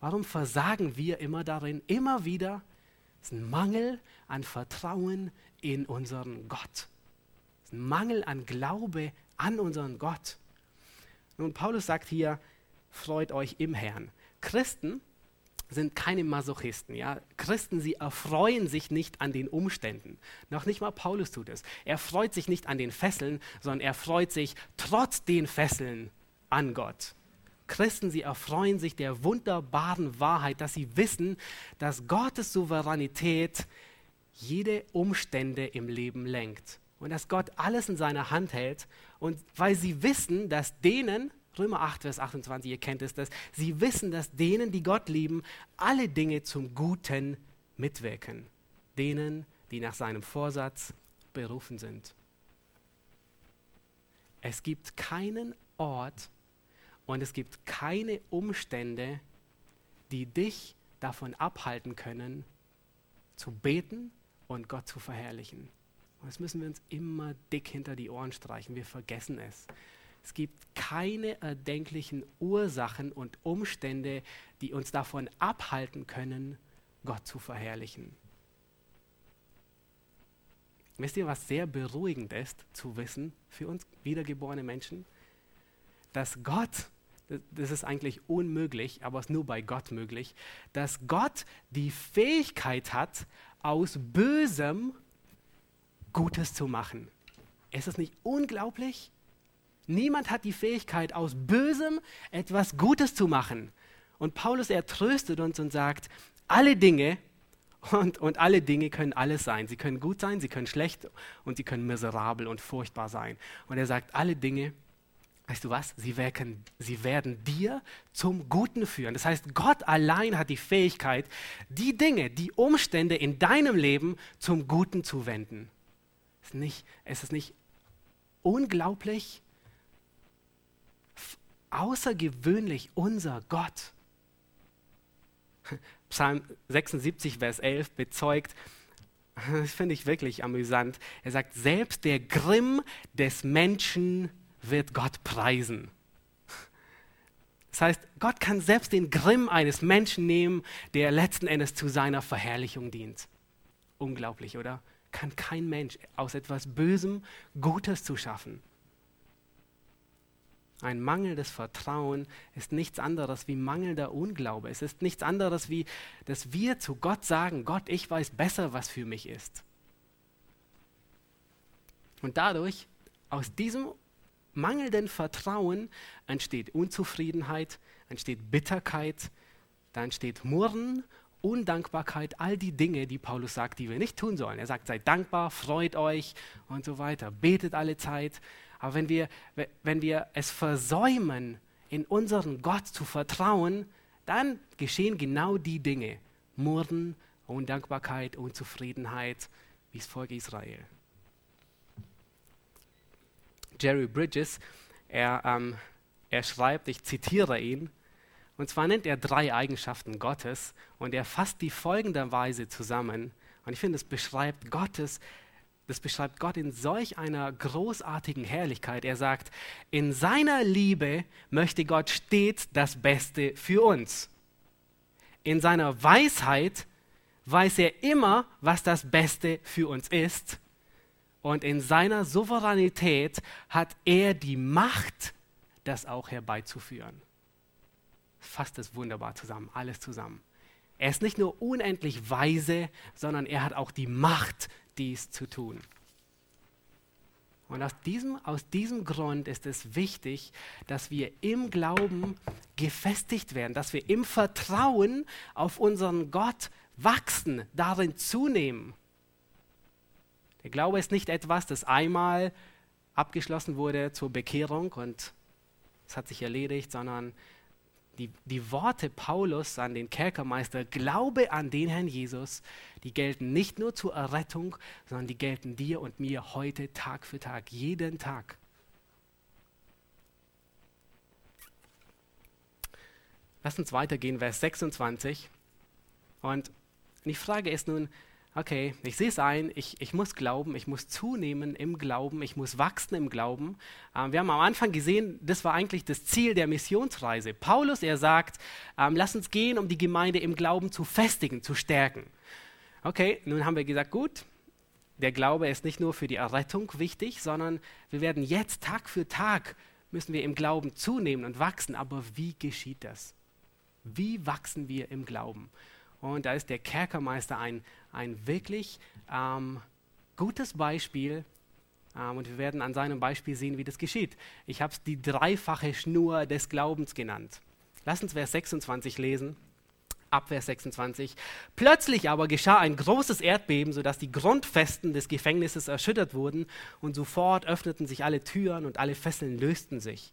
Warum versagen wir immer darin, immer wieder? Es ist ein Mangel an Vertrauen in unseren Gott. Es ist ein Mangel an Glaube an unseren Gott. Nun, Paulus sagt hier, freut euch im Herrn. Christen sind keine Masochisten. Ja? Christen, sie erfreuen sich nicht an den Umständen. Noch nicht mal Paulus tut es. Er freut sich nicht an den Fesseln, sondern er freut sich trotz den Fesseln an Gott. Christen, sie erfreuen sich der wunderbaren Wahrheit, dass sie wissen, dass Gottes Souveränität jede Umstände im Leben lenkt und dass Gott alles in seiner Hand hält und weil sie wissen, dass denen, Römer 8, Vers 28, ihr kennt es das. Sie wissen, dass denen, die Gott lieben, alle Dinge zum Guten mitwirken. Denen, die nach seinem Vorsatz berufen sind. Es gibt keinen Ort und es gibt keine Umstände, die dich davon abhalten können, zu beten und Gott zu verherrlichen. Und das müssen wir uns immer dick hinter die Ohren streichen. Wir vergessen es. Es gibt keine erdenklichen Ursachen und Umstände, die uns davon abhalten können, Gott zu verherrlichen. Wisst ihr, was sehr beruhigend ist zu wissen für uns wiedergeborene Menschen? Dass Gott, das ist eigentlich unmöglich, aber es ist nur bei Gott möglich, dass Gott die Fähigkeit hat, aus Bösem Gutes zu machen. Ist es nicht unglaublich? Niemand hat die Fähigkeit, aus Bösem etwas Gutes zu machen. Und Paulus, er tröstet uns und sagt, alle Dinge und, und alle Dinge können alles sein. Sie können gut sein, sie können schlecht und sie können miserabel und furchtbar sein. Und er sagt, alle Dinge, weißt du was, sie, wirken, sie werden dir zum Guten führen. Das heißt, Gott allein hat die Fähigkeit, die Dinge, die Umstände in deinem Leben zum Guten zu wenden. Ist nicht, es ist nicht unglaublich, außergewöhnlich unser Gott. Psalm 76, Vers 11 bezeugt, das finde ich wirklich amüsant. Er sagt, selbst der Grimm des Menschen wird Gott preisen. Das heißt, Gott kann selbst den Grimm eines Menschen nehmen, der letzten Endes zu seiner Verherrlichung dient. Unglaublich, oder? Kann kein Mensch aus etwas Bösem Gutes zu schaffen. Ein mangelndes Vertrauen ist nichts anderes wie mangelnder Unglaube. Es ist nichts anderes wie, dass wir zu Gott sagen, Gott, ich weiß besser, was für mich ist. Und dadurch, aus diesem mangelnden Vertrauen entsteht Unzufriedenheit, entsteht Bitterkeit, da entsteht Murren, Undankbarkeit, all die Dinge, die Paulus sagt, die wir nicht tun sollen. Er sagt, seid dankbar, freut euch und so weiter, betet alle Zeit. Aber wenn wir, wenn wir es versäumen, in unseren Gott zu vertrauen, dann geschehen genau die Dinge. Murren, Undankbarkeit, Unzufriedenheit, wie das Volk Israel. Jerry Bridges, er, ähm, er schreibt, ich zitiere ihn, und zwar nennt er drei Eigenschaften Gottes und er fasst die folgenderweise zusammen. Und ich finde, es beschreibt Gottes das beschreibt Gott in solch einer großartigen Herrlichkeit. Er sagt, in seiner Liebe möchte Gott stets das Beste für uns. In seiner Weisheit weiß er immer, was das Beste für uns ist. Und in seiner Souveränität hat er die Macht, das auch herbeizuführen. Fasst es wunderbar zusammen, alles zusammen. Er ist nicht nur unendlich weise, sondern er hat auch die Macht, dies zu tun. Und aus diesem, aus diesem Grund ist es wichtig, dass wir im Glauben gefestigt werden, dass wir im Vertrauen auf unseren Gott wachsen, darin zunehmen. Der Glaube ist nicht etwas, das einmal abgeschlossen wurde zur Bekehrung und es hat sich erledigt, sondern die, die Worte Paulus an den Kerkermeister, Glaube an den Herrn Jesus, die gelten nicht nur zur Errettung, sondern die gelten dir und mir heute Tag für Tag, jeden Tag. Lass uns weitergehen, Vers 26. Und die Frage ist nun, okay, ich sehe es ein, ich, ich muss glauben, ich muss zunehmen im Glauben, ich muss wachsen im Glauben. Ähm, wir haben am Anfang gesehen, das war eigentlich das Ziel der Missionsreise. Paulus, er sagt, ähm, lass uns gehen, um die Gemeinde im Glauben zu festigen, zu stärken. Okay, nun haben wir gesagt, gut, der Glaube ist nicht nur für die Errettung wichtig, sondern wir werden jetzt Tag für Tag müssen wir im Glauben zunehmen und wachsen. Aber wie geschieht das? Wie wachsen wir im Glauben? Und da ist der Kerkermeister ein, ein wirklich ähm, gutes Beispiel. Ähm, und wir werden an seinem Beispiel sehen, wie das geschieht. Ich habe es die dreifache Schnur des Glaubens genannt. Lass uns Vers 26 lesen. Ab Vers 26. Plötzlich aber geschah ein großes Erdbeben, sodass die Grundfesten des Gefängnisses erschüttert wurden und sofort öffneten sich alle Türen und alle Fesseln lösten sich.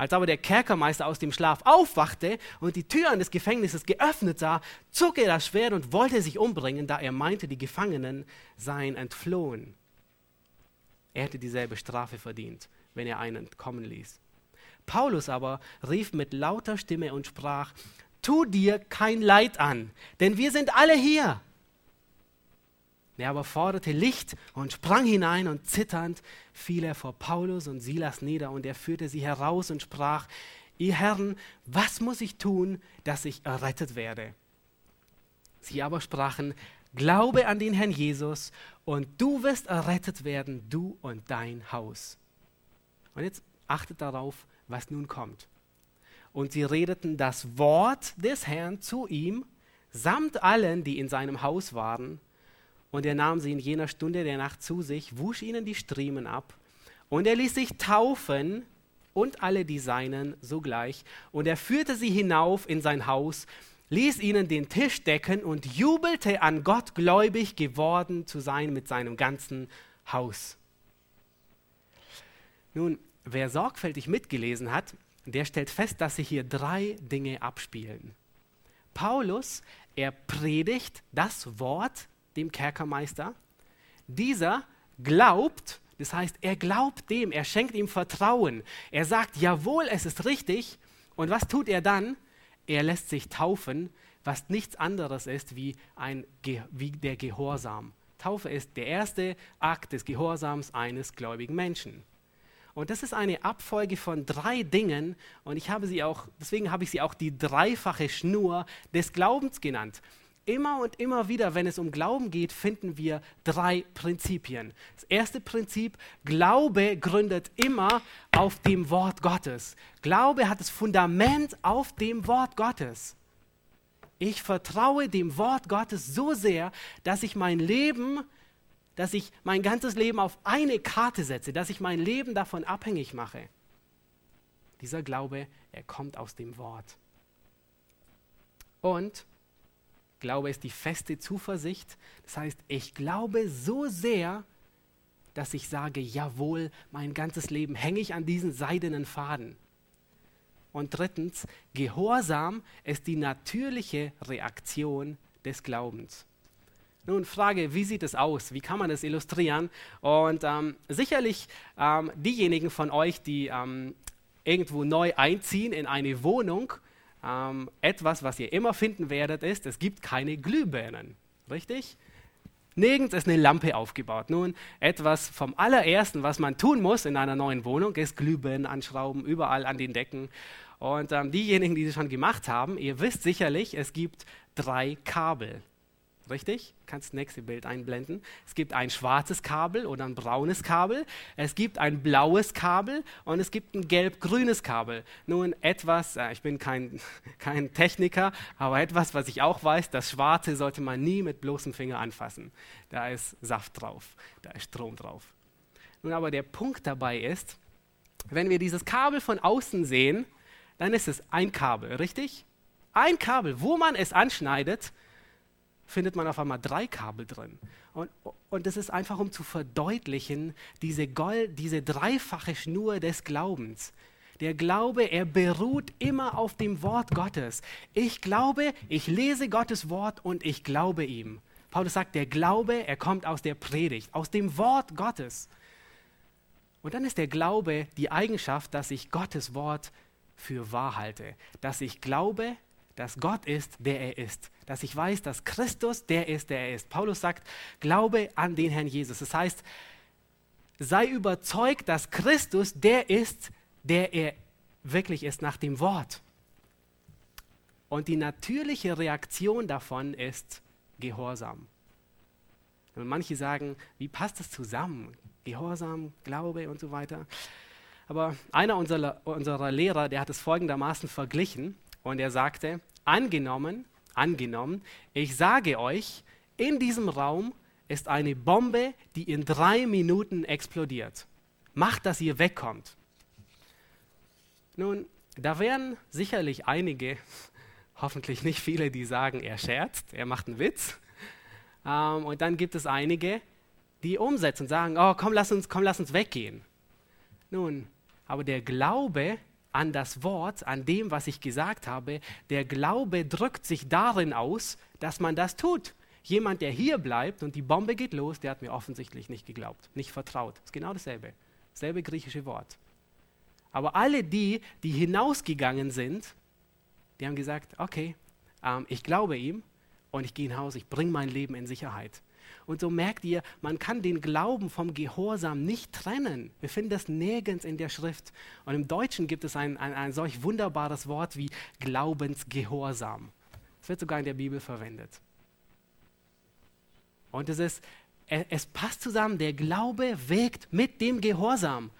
Als aber der Kerkermeister aus dem Schlaf aufwachte und die Türen des Gefängnisses geöffnet sah, zog er das Schwert und wollte sich umbringen, da er meinte, die Gefangenen seien entflohen. Er hätte dieselbe Strafe verdient, wenn er einen kommen ließ. Paulus aber rief mit lauter Stimme und sprach, Tu dir kein Leid an, denn wir sind alle hier. Er aber forderte Licht und sprang hinein und zitternd fiel er vor Paulus und Silas nieder und er führte sie heraus und sprach, ihr Herren, was muss ich tun, dass ich errettet werde? Sie aber sprachen, glaube an den Herrn Jesus und du wirst errettet werden, du und dein Haus. Und jetzt achtet darauf, was nun kommt. Und sie redeten das Wort des Herrn zu ihm, samt allen, die in seinem Haus waren. Und er nahm sie in jener Stunde der Nacht zu sich, wusch ihnen die Striemen ab. Und er ließ sich taufen und alle die Seinen sogleich. Und er führte sie hinauf in sein Haus, ließ ihnen den Tisch decken und jubelte an Gott gläubig geworden zu sein mit seinem ganzen Haus. Nun, wer sorgfältig mitgelesen hat, der stellt fest, dass sich hier drei Dinge abspielen. Paulus, er predigt das Wort dem Kerkermeister. Dieser glaubt, das heißt, er glaubt dem, er schenkt ihm Vertrauen. Er sagt, jawohl, es ist richtig. Und was tut er dann? Er lässt sich taufen, was nichts anderes ist wie, ein, wie der Gehorsam. Taufe ist der erste Akt des Gehorsams eines gläubigen Menschen. Und das ist eine Abfolge von drei Dingen und ich habe sie auch, deswegen habe ich sie auch die dreifache Schnur des Glaubens genannt. Immer und immer wieder, wenn es um Glauben geht, finden wir drei Prinzipien. Das erste Prinzip, Glaube gründet immer auf dem Wort Gottes. Glaube hat das Fundament auf dem Wort Gottes. Ich vertraue dem Wort Gottes so sehr, dass ich mein Leben dass ich mein ganzes Leben auf eine Karte setze, dass ich mein Leben davon abhängig mache. Dieser Glaube, er kommt aus dem Wort. Und Glaube ist die feste Zuversicht. Das heißt, ich glaube so sehr, dass ich sage, jawohl, mein ganzes Leben hänge ich an diesen seidenen Faden. Und drittens, Gehorsam ist die natürliche Reaktion des Glaubens. Nun, Frage, wie sieht es aus? Wie kann man das illustrieren? Und ähm, sicherlich ähm, diejenigen von euch, die ähm, irgendwo neu einziehen in eine Wohnung, ähm, etwas, was ihr immer finden werdet, ist, es gibt keine Glühbirnen. Richtig? Nirgends ist eine Lampe aufgebaut. Nun, etwas vom allerersten, was man tun muss in einer neuen Wohnung, ist Glühbirnen anschrauben, überall an den Decken. Und ähm, diejenigen, die das schon gemacht haben, ihr wisst sicherlich, es gibt drei Kabel. Richtig? Kannst das nächste Bild einblenden. Es gibt ein schwarzes Kabel oder ein braunes Kabel. Es gibt ein blaues Kabel und es gibt ein gelb-grünes Kabel. Nun etwas, äh, ich bin kein, kein Techniker, aber etwas, was ich auch weiß, das Schwarze sollte man nie mit bloßem Finger anfassen. Da ist Saft drauf, da ist Strom drauf. Nun aber der Punkt dabei ist, wenn wir dieses Kabel von außen sehen, dann ist es ein Kabel, richtig? Ein Kabel, wo man es anschneidet, findet man auf einmal drei Kabel drin. Und, und das ist einfach, um zu verdeutlichen, diese, Gold, diese dreifache Schnur des Glaubens. Der Glaube, er beruht immer auf dem Wort Gottes. Ich glaube, ich lese Gottes Wort und ich glaube ihm. Paulus sagt, der Glaube, er kommt aus der Predigt, aus dem Wort Gottes. Und dann ist der Glaube die Eigenschaft, dass ich Gottes Wort für wahr halte, dass ich glaube, dass Gott ist, der er ist. Dass ich weiß, dass Christus der ist, der er ist. Paulus sagt, glaube an den Herrn Jesus. Das heißt, sei überzeugt, dass Christus der ist, der er wirklich ist nach dem Wort. Und die natürliche Reaktion davon ist Gehorsam. Und manche sagen, wie passt das zusammen? Gehorsam, Glaube und so weiter. Aber einer unserer, unserer Lehrer, der hat es folgendermaßen verglichen. Und er sagte, angenommen, angenommen, ich sage euch, in diesem Raum ist eine Bombe, die in drei Minuten explodiert. Macht, dass ihr wegkommt. Nun, da wären sicherlich einige, hoffentlich nicht viele, die sagen, er scherzt, er macht einen Witz. Ähm, und dann gibt es einige, die umsetzen und sagen, oh, komm, lass uns, komm, lass uns weggehen. Nun, aber der Glaube an das Wort, an dem, was ich gesagt habe, der Glaube drückt sich darin aus, dass man das tut. Jemand, der hier bleibt und die Bombe geht los, der hat mir offensichtlich nicht geglaubt, nicht vertraut. Ist genau dasselbe. Dasselbe griechische Wort. Aber alle die, die hinausgegangen sind, die haben gesagt, okay, ähm, ich glaube ihm und ich gehe nach Hause, ich bringe mein Leben in Sicherheit. Und so merkt ihr, man kann den Glauben vom Gehorsam nicht trennen. Wir finden das nirgends in der Schrift. Und im Deutschen gibt es ein, ein, ein solch wunderbares Wort wie Glaubensgehorsam. Es wird sogar in der Bibel verwendet. Und es ist, es passt zusammen. Der Glaube wirkt mit dem Gehorsam.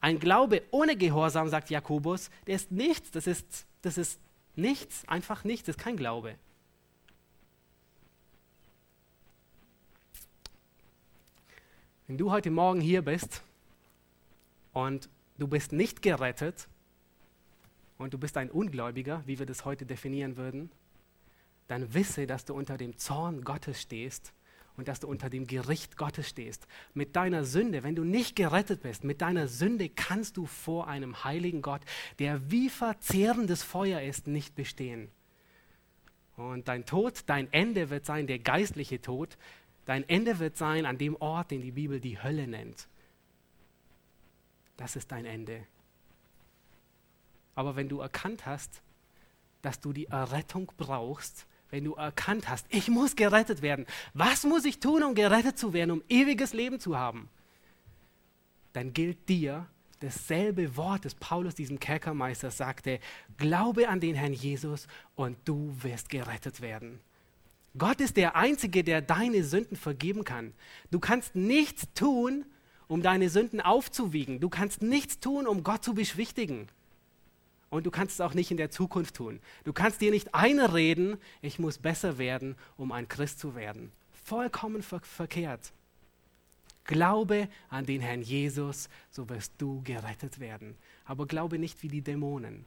Ein Glaube ohne Gehorsam, sagt Jakobus, der ist nichts. Das ist, das ist nichts, einfach nichts. Das ist kein Glaube. Wenn du heute Morgen hier bist und du bist nicht gerettet und du bist ein Ungläubiger, wie wir das heute definieren würden, dann wisse, dass du unter dem Zorn Gottes stehst und dass du unter dem Gericht Gottes stehst. Mit deiner Sünde, wenn du nicht gerettet bist, mit deiner Sünde kannst du vor einem heiligen Gott, der wie verzehrendes Feuer ist, nicht bestehen. Und dein Tod, dein Ende wird sein der geistliche Tod. Dein Ende wird sein an dem Ort, den die Bibel die Hölle nennt. Das ist dein Ende. Aber wenn du erkannt hast, dass du die Errettung brauchst, wenn du erkannt hast, ich muss gerettet werden. Was muss ich tun, um gerettet zu werden, um ewiges Leben zu haben? Dann gilt dir dasselbe Wort, das Paulus diesem Kerkermeister sagte, glaube an den Herrn Jesus und du wirst gerettet werden. Gott ist der Einzige, der deine Sünden vergeben kann. Du kannst nichts tun, um deine Sünden aufzuwiegen. Du kannst nichts tun, um Gott zu beschwichtigen. Und du kannst es auch nicht in der Zukunft tun. Du kannst dir nicht einreden, ich muss besser werden, um ein Christ zu werden. Vollkommen ver verkehrt. Glaube an den Herrn Jesus, so wirst du gerettet werden. Aber glaube nicht wie die Dämonen.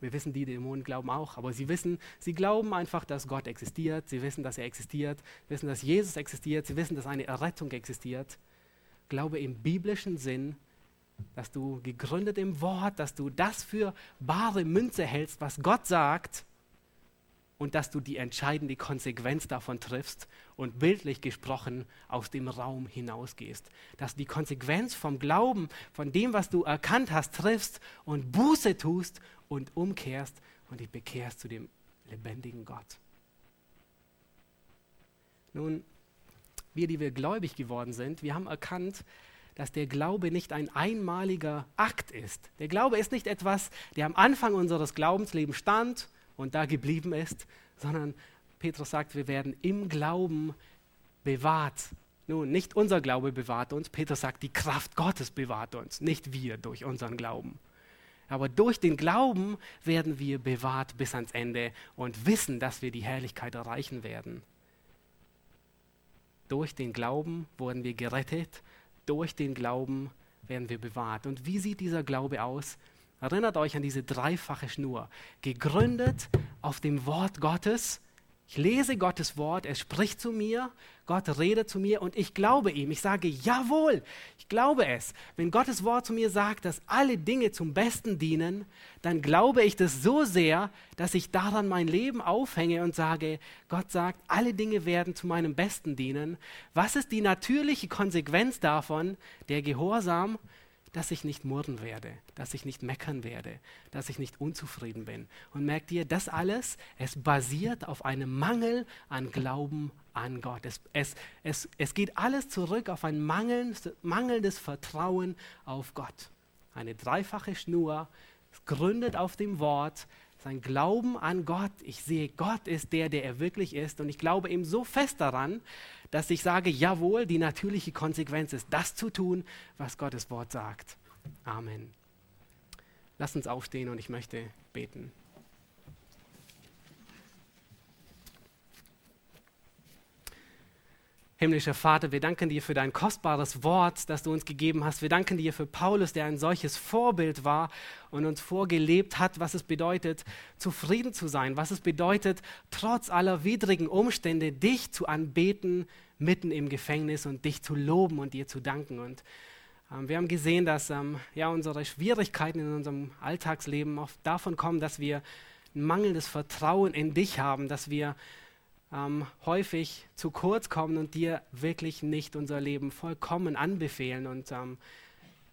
Wir wissen, die Dämonen glauben auch, aber sie wissen, sie glauben einfach, dass Gott existiert, sie wissen, dass er existiert, wissen, dass Jesus existiert, sie wissen, dass eine Errettung existiert. Glaube im biblischen Sinn dass du gegründet im Wort, dass du das für bare Münze hältst, was Gott sagt und dass du die entscheidende Konsequenz davon triffst und bildlich gesprochen aus dem Raum hinausgehst. Dass du die Konsequenz vom Glauben, von dem, was du erkannt hast, triffst und Buße tust und umkehrst und dich bekehrst zu dem lebendigen Gott. Nun, wir, die wir gläubig geworden sind, wir haben erkannt, dass der Glaube nicht ein einmaliger Akt ist. Der Glaube ist nicht etwas, der am Anfang unseres Glaubenslebens stand und da geblieben ist, sondern Petrus sagt, wir werden im Glauben bewahrt. Nun, nicht unser Glaube bewahrt uns, Petrus sagt, die Kraft Gottes bewahrt uns, nicht wir durch unseren Glauben. Aber durch den Glauben werden wir bewahrt bis ans Ende und wissen, dass wir die Herrlichkeit erreichen werden. Durch den Glauben wurden wir gerettet durch den Glauben werden wir bewahrt. Und wie sieht dieser Glaube aus? Erinnert euch an diese dreifache Schnur. Gegründet auf dem Wort Gottes, ich lese Gottes Wort, er spricht zu mir, Gott redet zu mir und ich glaube ihm. Ich sage, jawohl, ich glaube es. Wenn Gottes Wort zu mir sagt, dass alle Dinge zum Besten dienen, dann glaube ich das so sehr, dass ich daran mein Leben aufhänge und sage, Gott sagt, alle Dinge werden zu meinem Besten dienen. Was ist die natürliche Konsequenz davon? Der Gehorsam, dass ich nicht murren werde, dass ich nicht meckern werde, dass ich nicht unzufrieden bin. Und merkt ihr, das alles, es basiert auf einem Mangel an Glauben an Gott. Es, es, es, es geht alles zurück auf ein mangelndes, mangelndes Vertrauen auf Gott. Eine dreifache Schnur, gründet auf dem Wort, sein Glauben an Gott. Ich sehe, Gott ist der, der er wirklich ist. Und ich glaube ihm so fest daran, dass ich sage, jawohl, die natürliche Konsequenz ist, das zu tun, was Gottes Wort sagt. Amen. Lass uns aufstehen und ich möchte beten. Himmlischer Vater, wir danken dir für dein kostbares Wort, das du uns gegeben hast. Wir danken dir für Paulus, der ein solches Vorbild war und uns vorgelebt hat, was es bedeutet, zufrieden zu sein, was es bedeutet, trotz aller widrigen Umstände dich zu anbeten mitten im Gefängnis und dich zu loben und dir zu danken. Und ähm, wir haben gesehen, dass ähm, ja, unsere Schwierigkeiten in unserem Alltagsleben oft davon kommen, dass wir ein mangelndes Vertrauen in dich haben, dass wir ähm, häufig zu kurz kommen und dir wirklich nicht unser Leben vollkommen anbefehlen. Und ähm,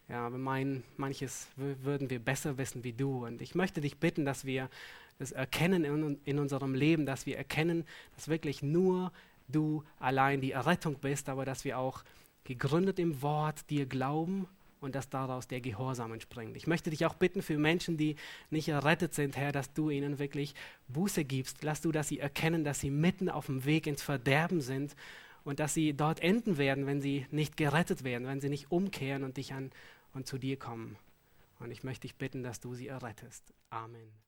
ja, wir meinen, manches würden wir besser wissen wie du. Und ich möchte dich bitten, dass wir das erkennen in, in unserem Leben, dass wir erkennen, dass wirklich nur du allein die Errettung bist, aber dass wir auch gegründet im Wort dir glauben und dass daraus der Gehorsam entspringt. Ich möchte dich auch bitten für Menschen, die nicht errettet sind, Herr, dass du ihnen wirklich Buße gibst. Lass du, dass sie erkennen, dass sie mitten auf dem Weg ins Verderben sind und dass sie dort enden werden, wenn sie nicht gerettet werden, wenn sie nicht umkehren und dich an und zu dir kommen. Und ich möchte dich bitten, dass du sie errettest. Amen.